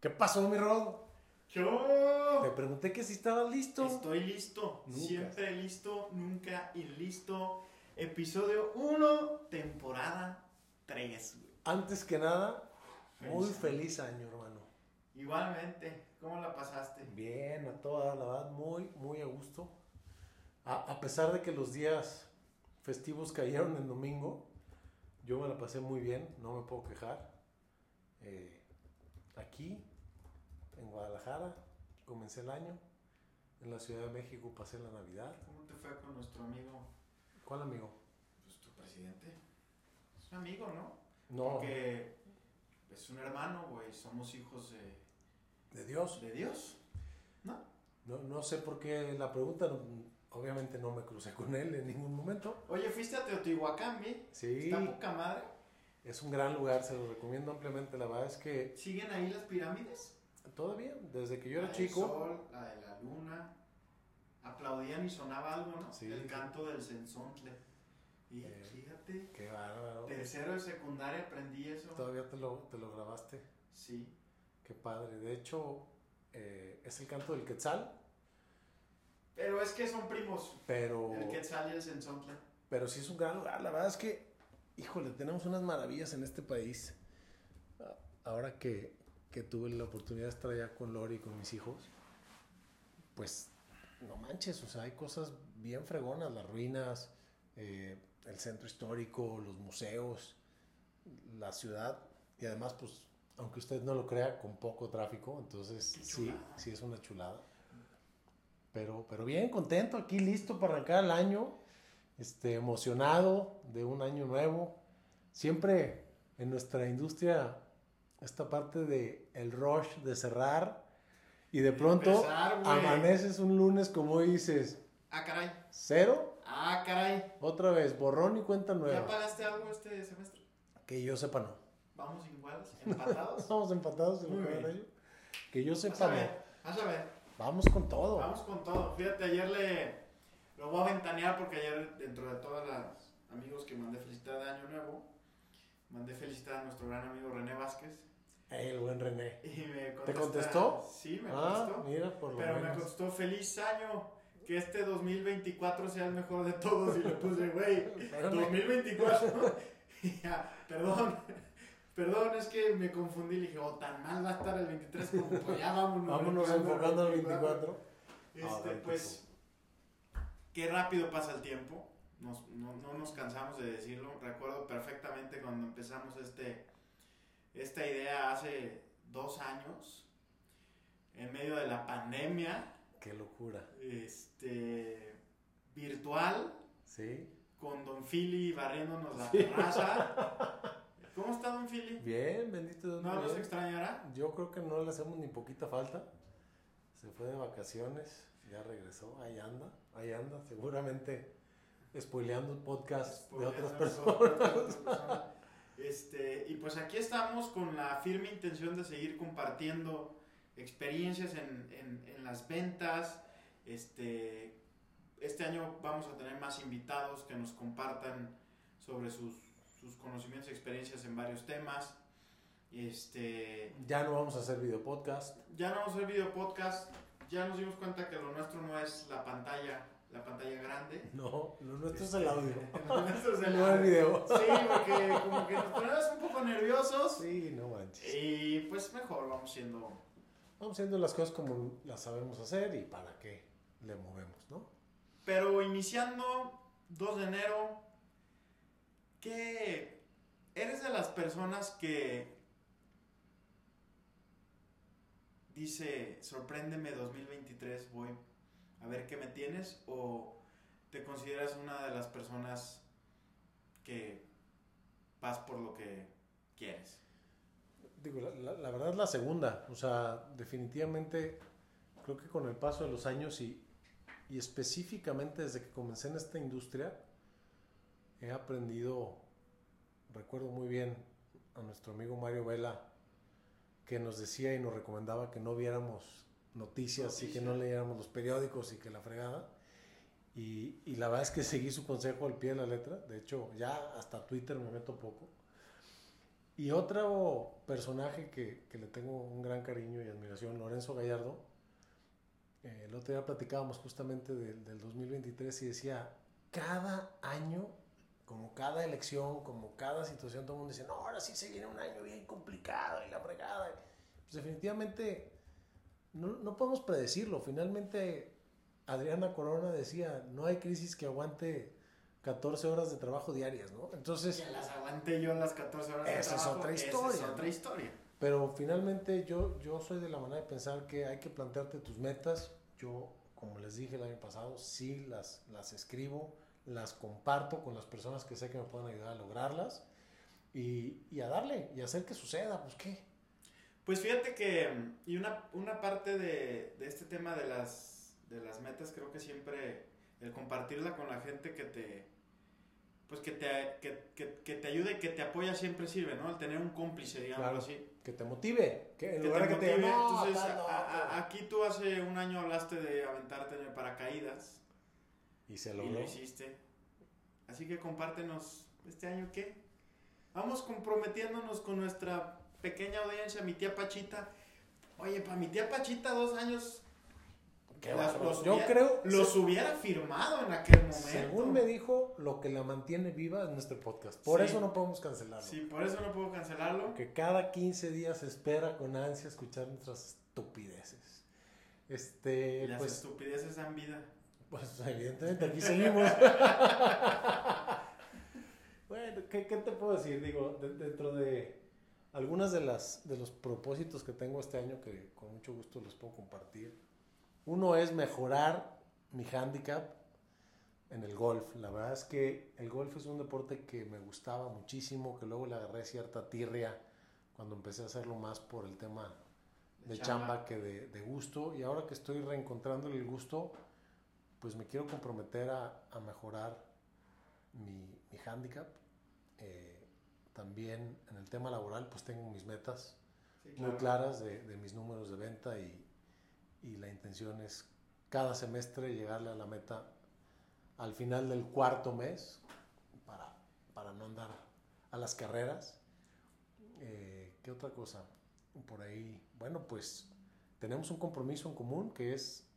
¿Qué pasó, mi Rod? Yo Te pregunté que si estabas listo. estoy listo, Nunca. siempre listo, nunca listo. Episodio 1, temporada 3. Antes que nada, muy Feliz. año, hermano. Igualmente, ¿cómo la pasaste? Bien, a toda la verdad, muy, muy a gusto. A, a pesar de que los días festivos cayeron en domingo, yo me la pasé muy bien, no me puedo quejar. Eh, aquí, en Guadalajara, comencé el año. En la Ciudad de México pasé la Navidad. ¿Cómo te fue con nuestro amigo, ¿Cuál amigo? pues tu presidente? Es un amigo, ¿no? No, Porque es un hermano, güey, somos hijos de, de Dios. de Dios, ¿no? No, no sé por qué la pregunta, obviamente no me crucé con él en ningún momento. Oye, fuiste a Teotihuacán, ¿vi? Sí, Está poca madre. Es un gran lugar, se lo recomiendo ampliamente. La verdad es que ¿Siguen ahí las pirámides? todavía, desde que yo era la chico, sol, la de la luna. Aplaudían y sonaba algo, ¿no? Sí. El canto del censontle. Y Eh. fíjate, qué bárbaro. tercero de secundaria aprendí eso. Todavía te lo, te lo grabaste, Sí. qué padre. De hecho, eh, es el canto del Quetzal, Pero es que son primos. pero, El Quetzal y el censontle. pero sí es un gran lugar. La verdad es que, híjole, tenemos unas maravillas en este país. Ah, Ahora que, que tuve la oportunidad de estar allá con Lori y con mis hijos, pues no manches, o sea, hay cosas bien fregonas, las ruinas, eh, el centro histórico, los museos, la ciudad y además, pues, aunque usted no lo crea, con poco tráfico, entonces sí, sí es una chulada. Pero, pero bien, contento aquí, listo para arrancar el año, este, emocionado de un año nuevo. Siempre en nuestra industria, esta parte de el rush de cerrar y de pronto Empezar, amaneces un lunes como dices, Ah, caray. cero, Ah, caray. otra vez, borrón y cuenta ¿Ya nueva. pagaste algo este semestre? Que yo sepa no. Vamos iguales, empatados. Estamos empatados en el. Que yo Vas a sepa no. ver, vas a ver. Vamos con todo. Vamos con todo. Fíjate, ayer le. Lo voy a ventanear porque ayer, dentro de todos los amigos que mandé felicitar de Año Nuevo, mandé felicitar a nuestro gran amigo René Vázquez. El buen René. Y me ¿Te contestó? Sí, me Ah, contestó. mira, por lo Pero me contestó feliz año. Que este 2024 sea el mejor de todos. Y le puse, güey, Espérame. 2024. Y ya, perdón. Perdón, es que me confundí. Le dije, oh, tan mal va a estar el 23 como pues ya vámonos. Vámonos enfocando al 24. Este, Ah, pues, qué rápido pasa el tiempo. Nos- no, no nos cansamos de decirlo. Recuerdo perfectamente cuando empezamos este, esta idea hace dos años, en medio de la pandemia, Qué locura. este, virtual, Sí. con Don Philly barriéndonos la Sí. terraza. ¿Cómo está Don Philly? Bien, bendito Dios. ¿No nos extrañará? Yo creo que no le hacemos ni poquita falta. Se fue de vacaciones, ya regresó, ahí anda, ahí anda, seguramente spoileando el podcast de otras personas. De otras personas. Este, y pues aquí estamos con la firme intención de seguir compartiendo experiencias en, en- en las ventas. Este, este año vamos a tener más invitados que nos compartan sobre sus, sus conocimientos y experiencias en varios temas. Este, Ya no vamos a hacer video podcast. ya no vamos a hacer video podcast. Ya nos dimos cuenta que lo nuestro no es la pantalla, la pantalla grande. No, lo nuestro es el audio. Lo nuestro es el No el video. Sí, porque como que nos ponemos un poco nerviosos. Sí, no manches. Y pues mejor vamos siendo. Vamos haciendo las cosas como las sabemos hacer y para qué le movemos, ¿no? Pero iniciando 2 de enero, ¿qué eres de las personas que dice, sorpréndeme 2023, voy a ver qué me tienes? ¿O te consideras una de las personas que vas por lo que quieres? Digo, la, la- verdad es la segunda. O sea, definitivamente creo que con el paso de los años y, y específicamente desde que comencé en esta industria, he aprendido, recuerdo muy bien a nuestro amigo Mario Vela, que nos decía y nos recomendaba que no viéramos noticias, y que no leyéramos los periódicos y que la fregada. Y, y la verdad es que seguí su consejo al pie de la letra. De hecho, ya hasta Twitter me meto poco. Y otro personaje que, que, le tengo un gran cariño y admiración, Lorenzo Gallardo. Eh, el otro día platicábamos justamente del, del 2023 y decía, cada año, como cada elección, como cada situación, todo el mundo dice, no, ahora sí se viene un año bien complicado y la fregada. Pues definitivamente no, no podemos predecirlo. Finalmente, Adriana Corona decía, no hay crisis que aguante 14 horas de trabajo diarias, ¿no? Entonces... Que las aguanté yo las 14 horas de esa trabajo. es otra historia. Esa es otra historia. Pero finalmente yo, yo soy de la manera de pensar que hay que plantearte tus metas. Yo, como les dije el año pasado, sí las, las escribo, las comparto con las personas que sé que me pueden ayudar a lograrlas y, y a darle y hacer que suceda. Pues qué. Pues fíjate que, y una, una parte de, de este tema de las, de las metas, creo que siempre el compartirla con la gente que te, pues que te, que, que, que te ayude, que te apoya siempre sirve, ¿no? El tener un cómplice, digamos Claro. así. Que te motive. Que en Que lugar te de que te motive. "No, Entonces, estás loco". a- a- aquí tú hace un año hablaste de aventarte en el paracaídas Y se y logró. lo hiciste. Así que compártenos este año qué. Vamos comprometiéndonos con nuestra pequeña audiencia, mi tía Pachita. Oye, para mi tía Pachita dos años Qué las- bárbaro. los Yo hubiera- creo, los hubiera firmado en aquel momento. según me dijo, lo que la mantiene viva es nuestro podcast. Por Sí. eso no podemos cancelarlo. Sí, por eso no puedo cancelarlo. Que cada 15 días espera con ansia escuchar nuestras estupideces. Este, Las pues, estupideces dan vida. Pues evidentemente aquí seguimos. bueno, ¿qué, qué te puedo decir? Digo, de- dentro de algunas de las de los propósitos que tengo este año que con mucho gusto les puedo compartir. Uno es mejorar mi handicap en el golf. La verdad es que el golf es un deporte que me gustaba muchísimo, que luego le agarré cierta tirria cuando empecé a hacerlo más por el tema de chamba, que de, de gusto. Y ahora que estoy reencontrando el gusto, pues me quiero comprometer a, a mejorar mi, mi handicap. Eh, también en el tema laboral, pues tengo mis metas Sí, muy claras de, de mis números de venta y, y la intención es cada semestre llegarle a la meta al final del cuarto mes para, para no andar a las carreras. Eh, ¿Qué otra cosa? Por ahí, bueno, pues tenemos un compromiso en común que es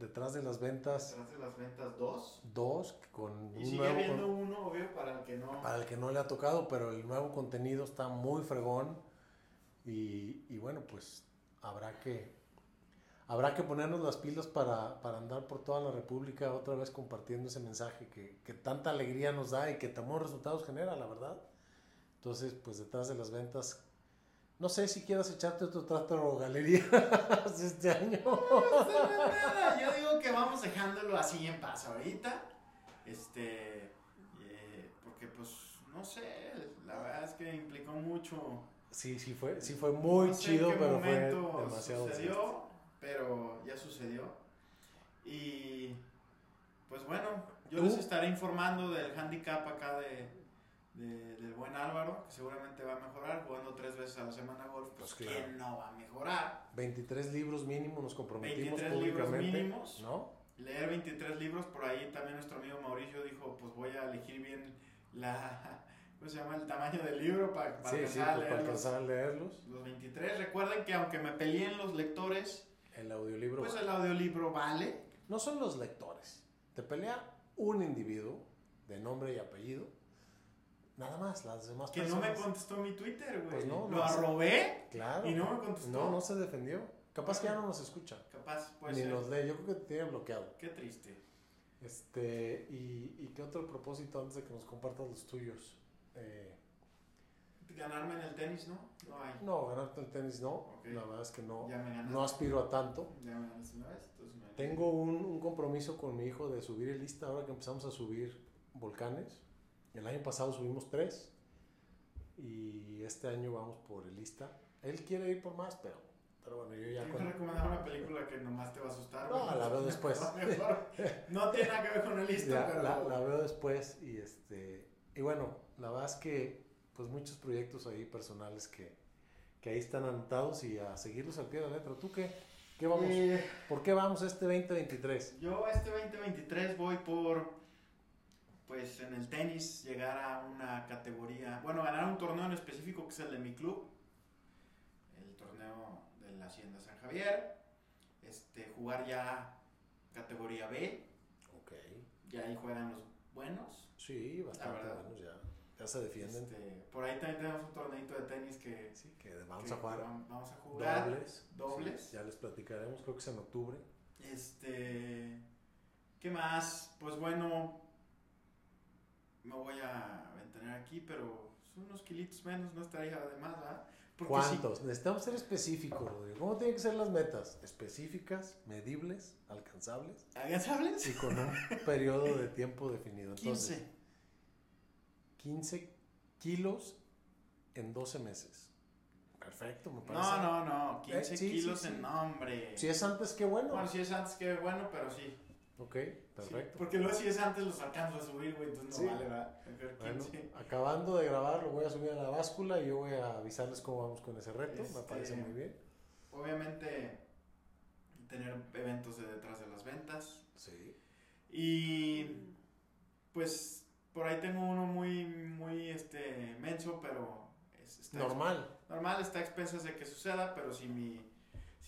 detrás de las ventas Detrás de las ventas dos. dos con Y un sigue nuevo con- habiendo uno, obvio, para el que no. para el que no le ha tocado, pero el nuevo contenido está muy fregón y, y bueno, pues habrá que habrá que ponernos las pilas para, para andar por toda la República otra vez compartiendo ese mensaje que, que tanta alegría nos da y que tan buenos resultados genera, la verdad. Entonces, pues detrás de las ventas, no sé si quieras echarte otro trato galería este año. No no es nada. Yo digo que vamos dejándolo así en paz ahorita. Este. eh, porque, pues, no sé. La verdad es que implicó mucho. Sí, sí fue, sí fue muy No sé chido, en qué pero fue momento demasiado sucedió, pero ya sucedió. Y pues bueno, yo ¿Tú? les estaré informando del handicap acá de, de- del buen Álvaro, que seguramente va a mejorar jugando tres veces a la semana golf. Pues, Pues claro. ¿quién no va a mejorar? 23 libros mínimo nos comprometimos 23 libros mínimos. ¿no? Leer 23 libros, por ahí también nuestro amigo Mauricio dijo, pues voy a elegir bien la, ¿cómo se llama? El tamaño del libro para, para sí, sí, alcanzar a pues, para leerlos. alcanzar a leerlos. Los 23, recuerden que aunque me peleen los lectores, El audiolibro. pues el audiolibro vale. No son los lectores. Te pelea un individuo de nombre y apellido. Nada más, las demás Que no personas. me contestó mi Twitter, güey. Pues no, Lo no arrobé Claro. y no me contestó. No, no se defendió. Capaz que ya no nos escucha. Capaz, puede ni ser. nos lee. Yo creo que te tiene bloqueado. Qué triste. Este, y, y qué otro propósito antes de que nos compartas los tuyos. Eh, Ganarme en el tenis, ¿no? No hay. no, ganarte el tenis no. La verdad es que no, me no aspiro a tanto. Ya me ganaste una vez, hay. Tengo un, un compromiso con mi hijo de subir el lista ahora que empezamos a subir volcanes. El año pasado subimos tres y este año vamos por el lista. Él quiere ir por más, pero, pero bueno, yo ya Tengo con... una película que nomás te va a asustar. No, la veo después. No tiene nada que ver con el listo, la, pero. la- la veo después y este y bueno, la verdad es que pues muchos proyectos ahí personales que, que ahí están anotados y a seguirlos al pie de la letra. ¿Tú qué? ¿Qué vamos? Eh, ¿Por qué vamos este 2023? Yo este 2023 voy por pues en el tenis llegar a una categoría, bueno, ganar un torneo en específico que es el de mi club, el torneo de la Hacienda San Javier, este, jugar ya categoría B, Ok. ya ahí juegan los buenos. Sí, bastante buenos ya. Ya se defienden. Este, por ahí también tenemos un torneito de tenis que, Sí, que vamos que a jugar vam- vamos a jugar. dobles. dobles. Sí, ya les platicaremos, creo que es en octubre. Este, ¿qué más? Pues bueno, me voy a ventanear aquí, pero son unos kilitos menos, no estaría de más, ¿verdad? ¿Cuántos? Necesitamos ser específicos, Rodrigo. ¿Cómo tienen que ser las metas? Específicas, medibles, alcanzables si, ¿alcanzables? y con un periodo de tiempo definido. Entonces, 15. 15 kilos en 12 meses. Perfecto, me parece. No, no, no, 15 Eh, sí, kilos sí. en nombre. Si es antes, qué bueno. Bueno, si es antes que bueno, pero sí. Ok, Sí, perfecto. porque luego si es antes los alcanzo a subir, güey, entonces no Sí. vale, ¿verdad? Bueno, 15. acabando de grabar, lo voy a subir a la báscula y yo voy a avisarles cómo vamos con ese reto. Me Este- parece muy bien. Obviamente, tener eventos de detrás de las ventas. Sí. Y pues por ahí tengo uno muy, muy este, menso, pero es, está Normal. normal, está a expensas de que suceda, pero si mi,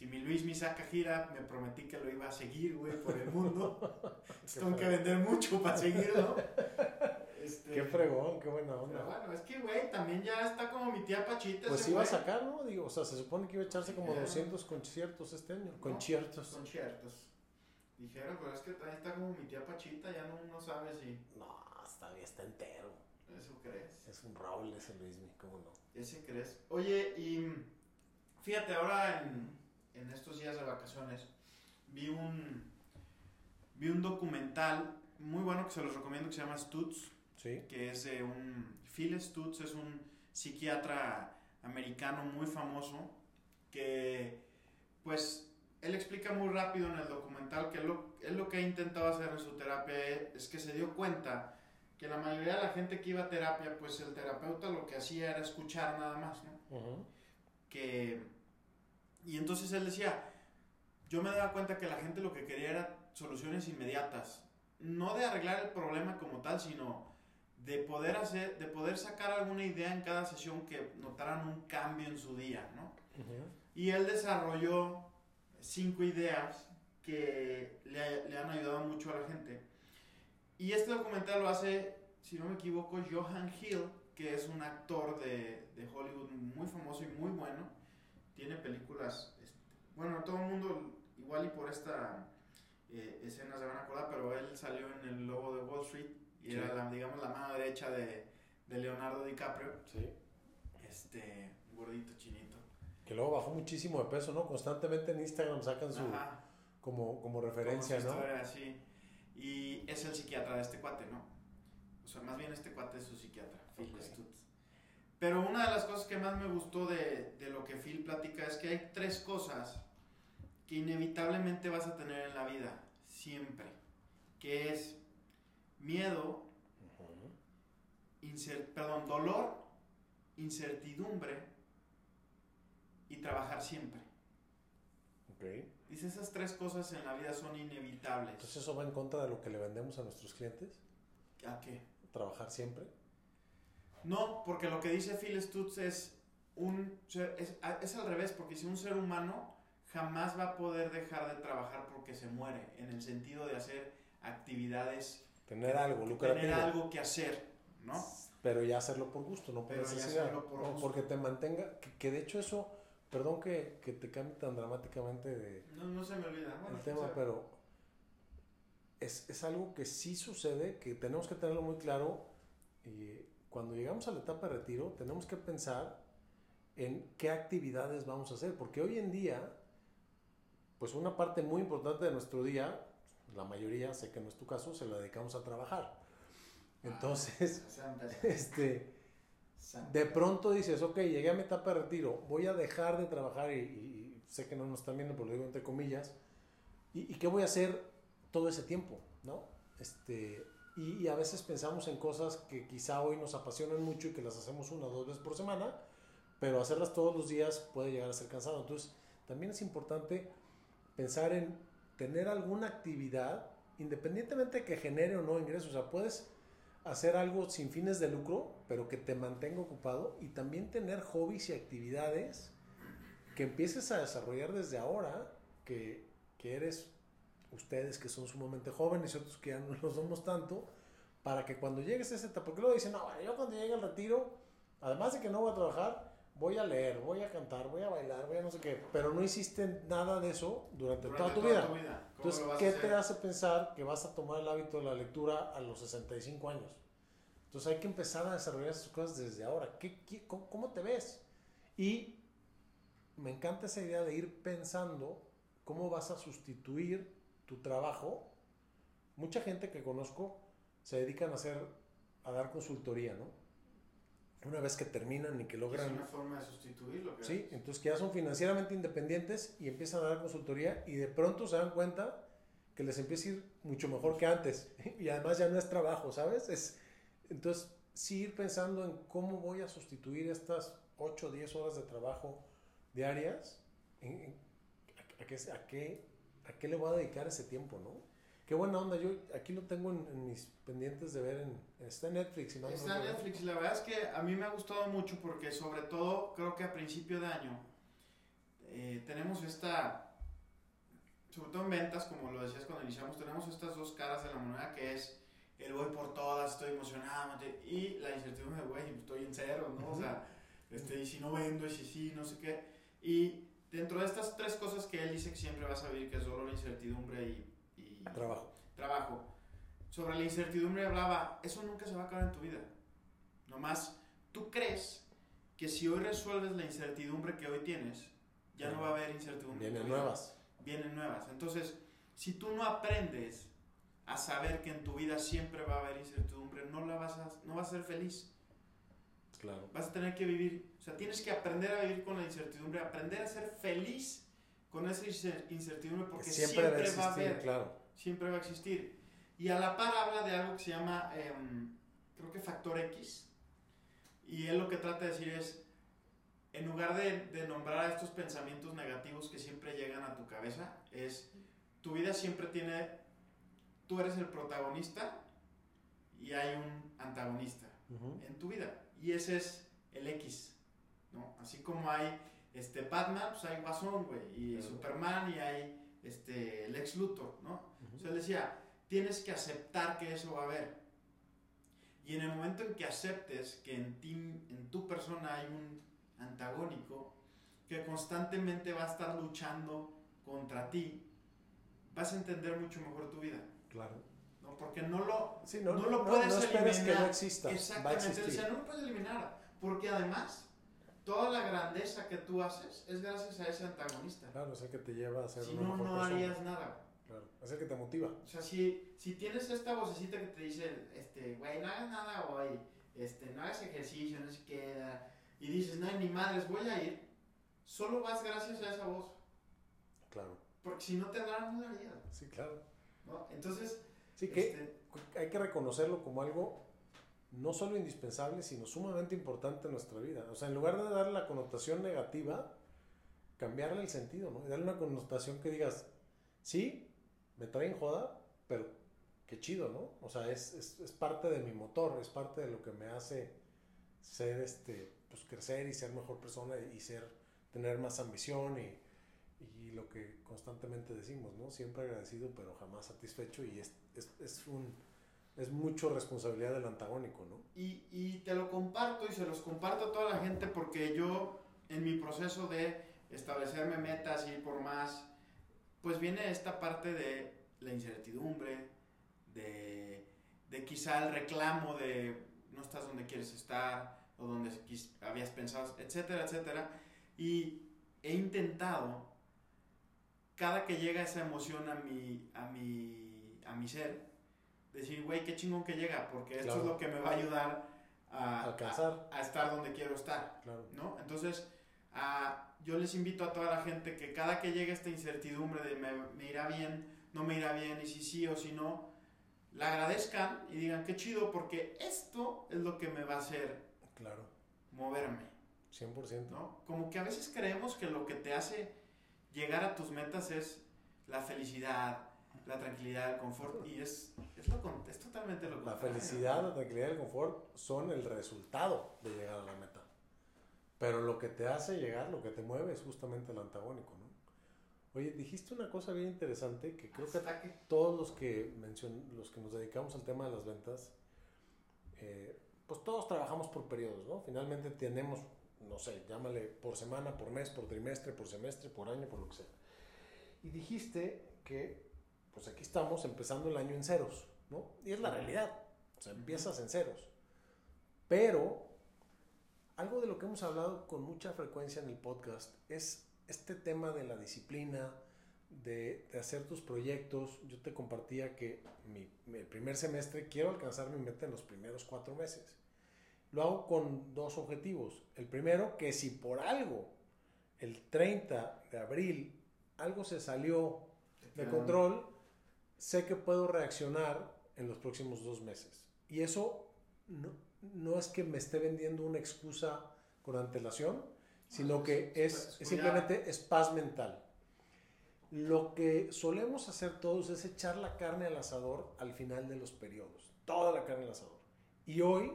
si mi Luis me saca gira, me prometí que lo iba a seguir, güey, por el mundo. Tengo que vender mucho para seguirlo. Este, Qué fregón, qué buena Pero onda. bueno, es que, güey, también ya está como mi tía Pachita. Pues ese iba a sacar, ¿no? Digo, o sea, se supone que iba a echarse como Ya. 200 conciertos este año. Conciertos. Conciertos. Dijeron, pero es que ahí está como mi tía Pachita, ya no uno sabe si No, está bien, está entero. eso crees. Es un roble ese Luismi, ¿cómo no? Ese crees. Oye, y fíjate, ahora en, en estos días de vacaciones vi un vi un documental muy bueno que se los recomiendo que se llama Stutz, Sí. que es de un Phil Stutz es un psiquiatra americano muy famoso que pues él explica muy rápido en el documental que lo, él lo que ha intentado hacer en su terapia es que se dio cuenta que la mayoría de la gente que iba a terapia, pues el terapeuta lo que hacía era escuchar nada más, ¿no? Que, y entonces él decía, yo me daba cuenta que la gente lo que quería era soluciones inmediatas, no de arreglar el problema como tal, sino de poder hacer, de poder sacar alguna idea en cada sesión que notaran un cambio en su día, ¿no? Y él desarrolló cinco ideas que le, le han ayudado mucho a la gente. Y este documental lo hace, si no me equivoco, Johan Hill, que es un actor de, de Hollywood muy famoso y muy bueno. Tiene películas, este, bueno, todo el mundo, igual y por esta eh, escena se van a acordar, pero él salió en El Lobo de Wall Street y Sí. era, la, digamos, la mano derecha de, de Leonardo DiCaprio. Sí. Este, gordito chinito. Que luego bajó muchísimo de peso, ¿no? Constantemente en Instagram sacan su Ajá. como, como referencia, Como su ¿no? historia, sí. Y es el psiquiatra de este cuate, ¿no? O sea, más bien este cuate es su psiquiatra, Phil Ok. Stutz. Pero una de las cosas que más me gustó de, de lo que Phil platica es que hay tres cosas que inevitablemente vas a tener en la vida, siempre. Que es miedo, perdón, dolor, incertidumbre y trabajar siempre. Ok. Dice, esas tres cosas en la vida son inevitables. Entonces eso va en contra de lo que le vendemos a nuestros clientes, ¿A qué? trabajar siempre. No, porque lo que dice Phil Stutz es un es, es al revés, porque si un ser humano jamás va a poder dejar de trabajar porque se muere, en el sentido de hacer actividades, Tener algo lucrativo. tener algo que hacer, ¿no? Pero ya hacerlo por gusto, no por Pero ya necesidad. hacerlo por No, porque te mantenga, que, que de hecho eso, perdón que, que te cambie tan dramáticamente de, No, no se me olvida. Bueno, el tema, sea, pero es, es algo que sí sucede, que tenemos que tenerlo muy claro. Y cuando llegamos a la etapa de retiro, tenemos que pensar en qué actividades vamos a hacer, porque hoy en día, pues una parte muy importante de nuestro día, la mayoría, sé que no es tu caso, se la dedicamos a trabajar. Entonces, Santa- este, de pronto dices, ok, llegué a mi etapa de retiro, voy a dejar de trabajar y, y sé que no nos están viendo, pero lo digo entre comillas, ¿y, y qué voy a hacer todo ese tiempo? ¿no? Este, y, a veces pensamos en cosas que quizá hoy nos apasionan mucho y que las hacemos una o dos veces por semana, pero hacerlas todos los días puede llegar a ser cansado. Entonces, también es importante pensar en tener alguna actividad, independientemente de que genere o no ingresos. O sea, puedes hacer algo sin fines de lucro, pero que te mantenga ocupado y también tener hobbies y actividades que empieces a desarrollar desde ahora, que, que eres ustedes que son sumamente jóvenes y otros que ya no lo somos tanto, para que cuando llegues a esa etapa, porque luego dicen, no, yo cuando llegue al retiro, además de que no voy a trabajar, voy a leer, voy a cantar, voy a bailar, voy a no sé qué, pero no hiciste nada de eso durante, toda, tu, vida. Entonces, ¿qué te hace pensar que vas a tomar el hábito de la lectura a los 65 años? Entonces hay que empezar a desarrollar esas cosas desde ahora. ¿Qué, qué cómo, cómo, te ves? Y me encanta esa idea de ir pensando cómo vas a sustituir tu trabajo. Mucha gente que conozco se dedican a hacer, a dar consultoría, ¿no? Una vez que terminan y que logran... Es una forma de sustituirlo. Sí, entonces que ya son financieramente independientes y empiezan a dar consultoría y de pronto se dan cuenta que les empieza a ir mucho mejor que antes. Y además ya no es trabajo, ¿sabes? Es, entonces, sí ir pensando en cómo voy a sustituir estas 8 o 10 horas de trabajo diarias, a, qué, a, qué, a qué le voy a dedicar ese tiempo, ¿no? Qué buena onda, yo aquí lo tengo en, mis pendientes de ver en, está en Netflix. está en Netflix, la verdad es que a mí me ha gustado mucho porque sobre todo creo que a principio de año eh, tenemos esta, sobre todo en ventas, como lo decías cuando iniciamos, tenemos estas dos caras de la moneda que es el voy por todas, estoy emocionado, y la incertidumbre, güey, estoy en cero, ¿no? O sea, este, y si no vendo, y si sí, no sé qué. Y dentro de estas tres cosas que él dice que siempre vas a vivir, que es dolor, incertidumbre y Trabajo. Trabajo. Sobre la incertidumbre hablaba, eso nunca se va a acabar en tu vida. Nomás, tú crees que si hoy resuelves la incertidumbre que hoy tienes, ya no va a haber incertidumbre. Vienen nuevas. Vienen nuevas. Entonces, si tú no aprendes a saber que en tu vida siempre va a haber incertidumbre, no, la vas, a, no vas a ser feliz. Claro. Vas a tener que vivir, o sea, tienes que aprender a vivir con la incertidumbre, aprender a ser feliz con esa incertidumbre porque siempre, va a haber. Claro siempre va a existir. Y a la par habla de algo que se llama, em, creo que factor X. Y él lo que trata de decir es, en lugar de, de nombrar estos pensamientos negativos que siempre llegan a tu cabeza, es, tu vida siempre tiene, tú eres el protagonista y hay un antagonista en tu vida. Y ese es el X, ¿no? Así como hay este Batman, pues hay Guasón, güey, y Superman y hay este, Lex Luthor, ¿no? O sea, él decía, tienes que aceptar que eso va a haber. Y en el momento en que aceptes que en ti, en tu persona hay un antagónico que constantemente va a estar luchando contra ti, vas a entender mucho mejor tu vida. Claro. ¿No? Porque no lo, no, no, lo puedes eliminar. que no exista. Exactamente. O sea, no lo puedes eliminar. Porque además, toda la grandeza que tú haces es gracias a ese antagonista. Claro, es el que te lleva a ser si no, no harías nada. Claro, es el que te motiva. O sea, si, si tienes esta vocecita que te dice, este, güey, no hagas nada hoy, este, no hagas ejercicio, no sé qué, y dices, no, ni madres, voy a ir, solo vas gracias a esa voz. Claro. Porque si no te hablaran, no lo harías. Sí, claro. ¿No? Entonces, sí que este, hay que reconocerlo como algo no solo indispensable, sino sumamente importante en nuestra vida. O sea, en lugar de darle la connotación negativa, cambiarle el sentido, ¿no? Y darle una connotación que digas, sí, me traen joda, pero qué chido, ¿no? O sea, es, es, es, parte de mi motor, es parte de lo que me hace ser, este, pues crecer y ser mejor persona y ser, tener más ambición y, lo que constantemente decimos, ¿no? Siempre agradecido, pero jamás satisfecho y es, es, es un es mucho responsabilidad del antagónico, ¿no? Y, y, te lo comparto y se los comparto a toda la gente porque yo en mi proceso de establecerme metas y por más, pues viene esta parte de la incertidumbre, de, de quizá el reclamo de no estás donde quieres estar o donde habías pensado, etcétera, etcétera. Y he intentado, cada que llega esa emoción a mi, a mi, a mi ser, decir, güey, qué chingón que llega, porque esto es lo que me va a ayudar a, Alcanzar. a, estar donde quiero estar. Claro. ¿no? Entonces, yo les invito a toda la gente que cada que llegue esta incertidumbre de me, irá bien, no me irá bien, y si sí o si no, la agradezcan y digan, qué chido, porque esto es lo que me va a hacer claro. moverme. 100%. ¿no? Como que a veces creemos que lo que te hace llegar a tus metas es la felicidad, la tranquilidad, el confort, y es, es, lo, es totalmente lo La felicidad, la tranquilidad y el confort son el resultado de llegar a la meta. Pero lo que te hace llegar, lo que te mueve es justamente el antagónico, ¿no? Oye, dijiste una cosa bien interesante que creo que todos los que, mencion, los que nos dedicamos al tema de las ventas, eh, pues todos trabajamos por periodos, ¿no? Finalmente tenemos, no sé, llámale por semana, por mes, por trimestre, por semestre, por año, por lo que sea. Y dijiste que pues aquí estamos empezando el año en ceros, ¿no? Y es la realidad, o sea, empiezas en ceros. Pero algo de lo que hemos hablado con mucha frecuencia en el podcast es este tema de la disciplina, de, hacer tus proyectos. Yo te compartía que mi, el primer semestre quiero alcanzar mi meta en los primeros cuatro meses. Lo hago con dos objetivos. El primero, que si por algo el 30 de abril algo se salió de control, sé que puedo reaccionar en los próximos dos meses. Y eso no, no es que me esté vendiendo una excusa con antelación, sino ah, que es, simplemente es paz mental. Lo que solemos hacer todos es echar la carne al asador al final de los periodos, toda la carne al asador. Y hoy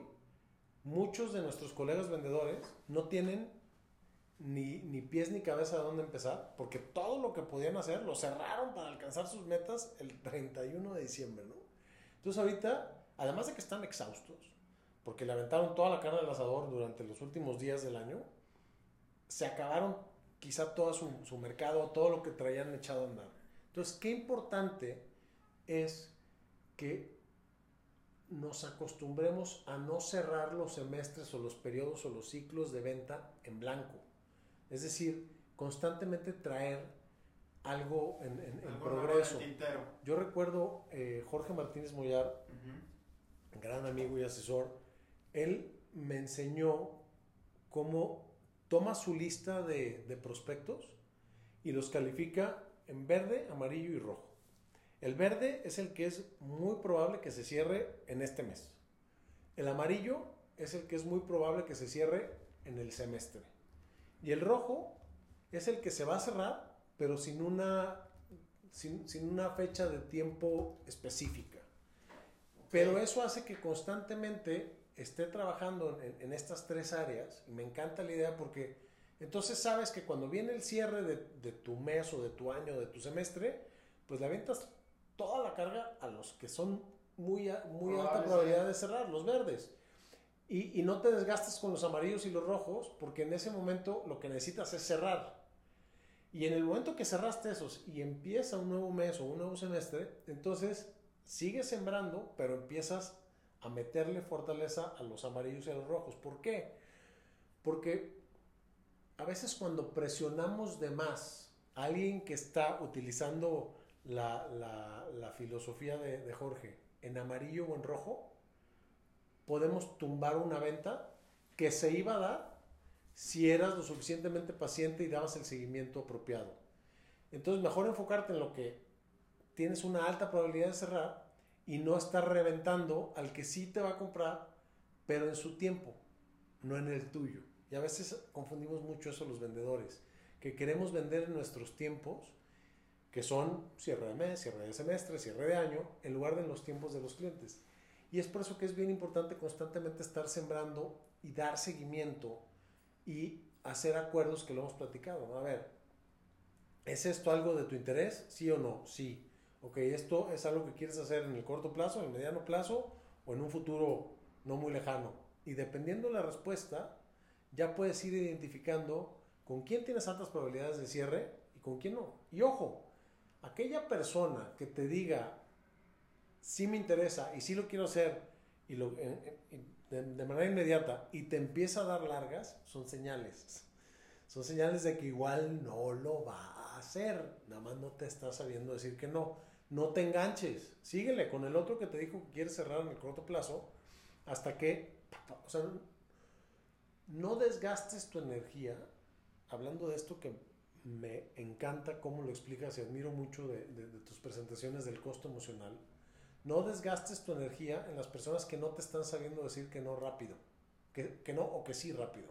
muchos de nuestros colegas vendedores no tienen ni, ni, pies ni cabeza de dónde empezar, porque todo lo que podían hacer lo cerraron para alcanzar sus metas el 31 de diciembre, ¿no? Entonces ahorita, además de que están exhaustos, porque le aventaron toda la carne al asador durante los últimos días del año, se acabaron quizá todo su, su mercado, todo lo que traían echado a andar. Entonces, qué importante es que nos acostumbremos a no cerrar los semestres o los periodos o los ciclos de venta en blanco. Es decir, constantemente traer algo en, progreso. Yo recuerdo eh, Jorge Martínez Moyar, gran amigo y asesor, él me enseñó cómo toma su lista de, de prospectos y los califica en verde, amarillo y rojo. El verde es el que es muy probable que se cierre en este mes. El amarillo es el que es muy probable que se cierre en el semestre. Y el rojo es el que se va a cerrar, pero sin una, sin, una fecha de tiempo específica. Pero eso hace que constantemente esté trabajando en, estas tres áreas. Y me encanta la idea porque entonces sabes que cuando viene el cierre de, tu mes o de tu año o de tu semestre, pues le aventas toda la carga a los que son muy, muy alta probabilidad de cerrar, los verdes. Y, no te desgastes con los amarillos y los rojos, porque en ese momento lo que necesitas es cerrar. Y en el momento que cerraste esos y empieza un nuevo mes o un nuevo semestre, entonces sigues sembrando, pero empiezas a meterle fortaleza a los amarillos y a los rojos. ¿Por qué? Porque a veces cuando presionamos de más a alguien que está utilizando la, filosofía de, de Jorge en amarillo o en rojo, podemos tumbar una venta que se iba a dar si eras lo suficientemente paciente y dabas el seguimiento apropiado. Entonces, mejor enfocarte en lo que tienes una alta probabilidad de cerrar y no estar reventando al que sí te va a comprar, pero en su tiempo, no en el tuyo. Y a veces confundimos mucho eso los vendedores, que queremos vender en nuestros tiempos, que son cierre de mes, cierre de semestre, cierre de año, en lugar de en los tiempos de los clientes. Y es por eso que es bien importante constantemente estar sembrando y dar seguimiento y hacer acuerdos que lo hemos platicado. A ver, ¿es esto algo de tu interés? ¿Sí o no? Sí. Ok, esto es algo que quieres hacer en el corto plazo, en el mediano plazo o en un futuro no muy lejano. Y dependiendo de la respuesta, ya puedes ir identificando con quién tienes altas probabilidades de cierre y con quién no. Y ojo, aquella persona que te diga, si me interesa y si lo quiero hacer y lo, de, manera inmediata y te empieza a dar largas, son señales. Son señales de que igual no lo va a hacer. Nada más no te está sabiendo decir que no. No te enganches. Síguele con el otro que te dijo que quiere cerrar en el corto plazo hasta que, o sea, no desgastes tu energía. Hablando de esto que me encanta cómo lo explicas y admiro mucho de tus presentaciones del costo emocional no desgastes tu energía en las personas que no te están sabiendo decir que no rápido, que, que no o que sí rápido.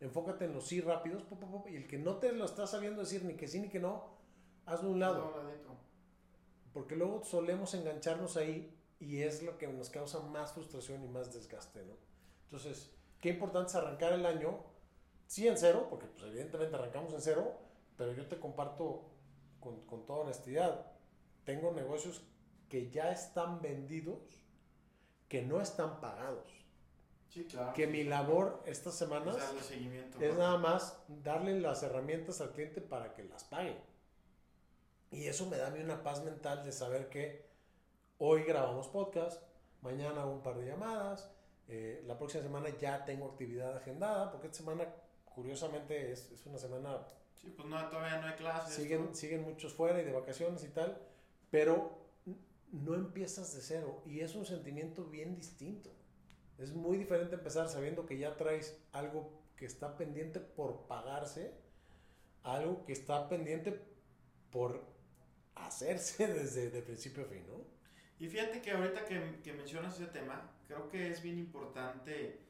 Enfócate en los sí rápidos y el que no te lo está sabiendo decir ni que sí ni que no, hazlo a un lado. porque luego solemos engancharnos ahí y es lo que nos causa más frustración y más desgaste, ¿no? Entonces, qué importante es arrancar el año, sí en cero, porque pues evidentemente arrancamos en cero, pero yo te comparto con, con toda honestidad, tengo negocios que ya están vendidos, que no están pagados. Sí, claro. Que mi labor estas semanas Es seguimiento. es nada más darle las herramientas al cliente para que las pague. Y eso me da a mí una paz mental de saber que hoy grabamos podcast, mañana hago un par de llamadas, eh, la próxima semana ya tengo actividad agendada, porque esta semana, curiosamente, es, es una semana, Sí, pues no, todavía no hay clases. siguen, ¿no? siguen muchos fuera y de vacaciones y tal, pero no empiezas de cero y es un sentimiento bien distinto. Es muy diferente empezar sabiendo que ya traes algo que está pendiente por pagarse, algo que está pendiente por hacerse desde de principio a fin, ¿no? Y fíjate que ahorita que, que mencionas ese tema, creo que es bien importante,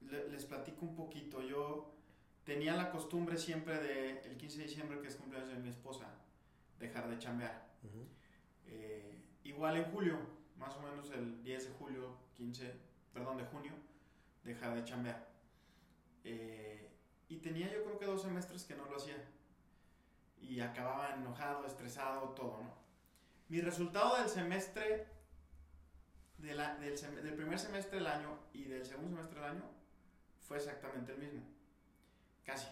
le- les platico un poquito, yo tenía la costumbre siempre de, el 15 de diciembre, que es cumpleaños de mi esposa, dejar de chambear. Eh, igual en julio, más o menos el 10 de julio, 15, perdón, de junio, dejar de chambear. Eh, y tenía yo creo que dos semestres que no lo hacía. Y acababa enojado, estresado, todo, ¿no? Mi resultado del semestre, de la- del, sem- del primer semestre del año y del segundo semestre del año fue exactamente el mismo. Casi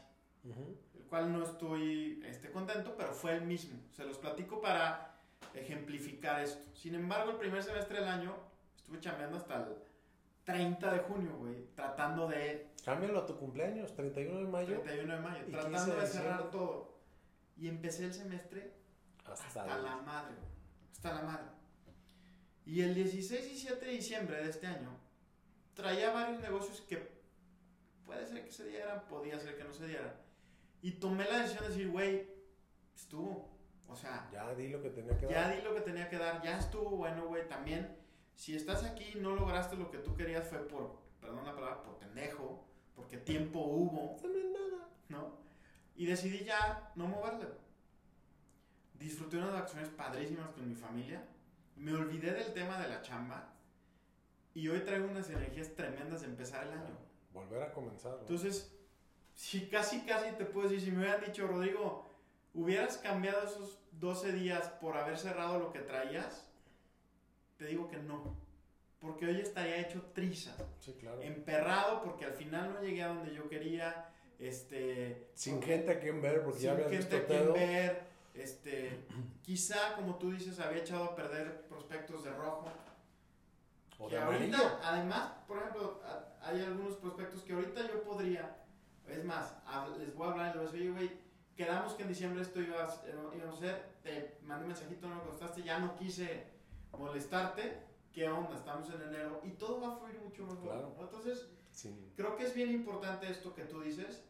Ujú. el cual no estoy este, contento, pero fue el mismo. Se los platico para ejemplificar esto. Sin embargo, el primer semestre del año estuve chambeando hasta el 30 de junio, güey, tratando de... Cámbialo a tu cumpleaños, 31 de mayo, 31 de mayo, tratando 15 de cerrar todo. Y empecé el semestre hasta, hasta la madre, güey, hasta la madre. Y el 16 y 17 de diciembre de este año traía varios negocios que puede ser que se dieran, podía ser que no se dieran. Y tomé la decisión de decir, güey, estuvo. O sea, Ya di lo que tenía que ya dar. di lo que tenía que dar, ya estuvo bueno, güey. También, si estás aquí y no lograste lo que tú querías, fue por, perdón la palabra, por pendejo, porque tiempo hubo. No es nada. ¿no? Y decidí ya no moverle. Disfruté unas vacaciones padrísimas con mi familia. Me olvidé del tema de la chamba. Y hoy traigo unas energías tremendas de empezar el año. Volver a comenzar. ¿no? Entonces, si casi, casi te puedo decir, si me hubieran dicho, Rodrigo, hubieras cambiado esos 12 días por haber cerrado lo que traías, te digo que no. Porque hoy estaría hecho trizas sí, claro. emperrado porque al final no llegué a donde yo quería, este, Sin porque- gente a quien ver, porque ya sin habías gente a quien ver, este, quizá como tú dices había echado a perder prospectos de rojo, O que de ahorita, amarillo. además, por ejemplo, a- hay algunos prospectos que ahorita yo podría, es más, hab- les voy a hablar y les voy a decir, güey, quedamos que en diciembre esto iba a, íbamos a hacer, te mandé un mensajito, no me contestaste, ya no quise molestarte, ¿qué onda? Estamos en enero y todo va a fluir mucho mejor. Claro. ¿no? Entonces, Sin- creo que es bien importante esto que tú dices,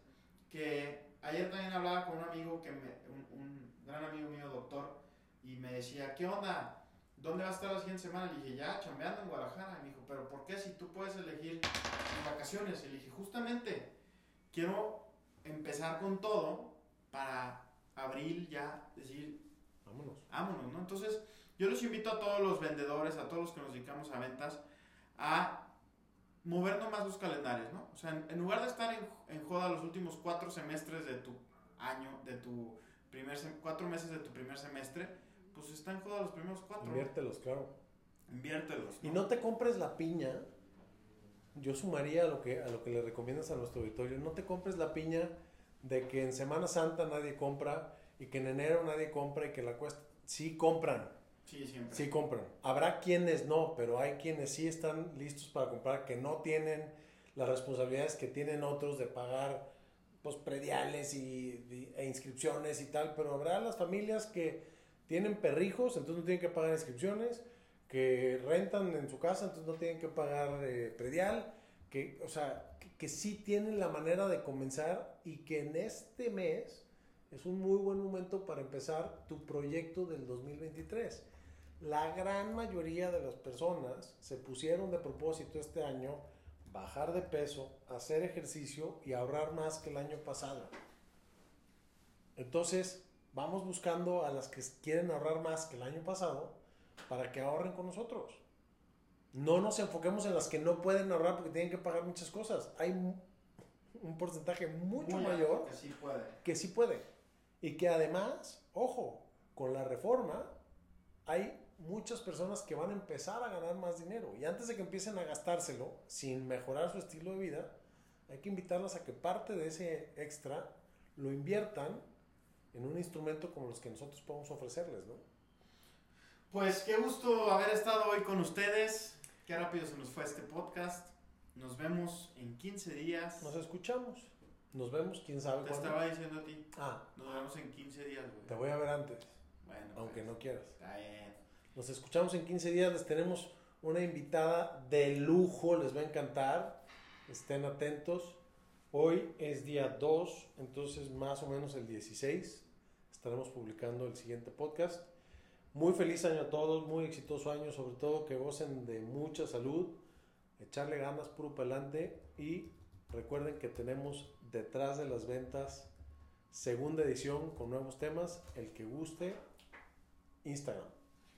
que ayer también hablaba con un amigo, que me, un, un gran amigo mío, doctor, y me decía, ¿qué onda? ¿Dónde vas a estar la siguiente semana? Le dije, ya, chambeando en Guadalajara. Y me dijo, ¿pero por qué? Si tú puedes elegir tus vacaciones. Y le dije, justamente, quiero empezar con todo para abril ya decir, Vámonos. vámonos, ¿no? Entonces, yo los invito a todos los vendedores, a todos los que nos dedicamos a ventas, a movernos más los calendarios, ¿no? O sea, en, en lugar de estar en, en joda los últimos cuatro semestres de tu año, de tu primer cuatro meses de tu primer semestre, pues está en joda los primeros cuatro. Inviértelos, claro. Inviértelos. Y no te compres la piña. Yo sumaría a lo que a lo que le recomiendas a nuestro auditorio. No te compres la piña de que en Semana Santa nadie compra y que en enero nadie compra y que la cuesta. Sí compran, Sí, siempre. sí compran. Habrá quienes no, pero hay quienes sí están listos para comprar, que no tienen las responsabilidades que tienen otros de pagar pues, prediales y, y- e inscripciones y tal. Pero habrá las familias que tienen perrijos, entonces no tienen que pagar inscripciones que rentan en su casa, entonces no tienen que pagar eh, predial, que, o sea, que, que sí tienen la manera de comenzar y que en este mes es un muy buen momento para empezar tu proyecto del 2023. La gran mayoría de las personas se pusieron de propósito este año bajar de peso, hacer ejercicio y ahorrar más que el año pasado. Entonces, vamos buscando a las que quieren ahorrar más que el año pasado para que ahorren con nosotros. No nos enfoquemos en las que no pueden ahorrar porque tienen que pagar muchas cosas. Hay un porcentaje mucho mayor que sí puede. Que sí puede. Y que además, ojo, con la reforma hay muchas personas que van a empezar a ganar más dinero. Y antes de que empiecen a gastárselo sin mejorar su estilo de vida, hay que invitarlas a que parte de ese extra lo inviertan en un instrumento como los que nosotros podemos ofrecerles, ¿no? Pues qué gusto haber estado hoy con ustedes. Qué rápido se nos fue este podcast. Nos vemos en 15 días. Nos escuchamos. Nos vemos, quién sabe Te estaba diciendo a ti. Ah. Nos vemos en 15 días, güey. Te voy a ver antes. Bueno. Aunque pues, no quieras. Está bien. Nos escuchamos en 15 días. Les tenemos una invitada de lujo. Les va a encantar. Estén atentos. Hoy es día 2, entonces más o menos el 16 estaremos publicando el siguiente podcast. Muy feliz año a todos, muy exitoso año, sobre todo que gocen de mucha salud, echarle ganas puro para adelante y recuerden que tenemos detrás de las ventas segunda edición con nuevos temas, el que guste, Instagram.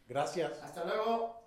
Gracias. Hasta luego.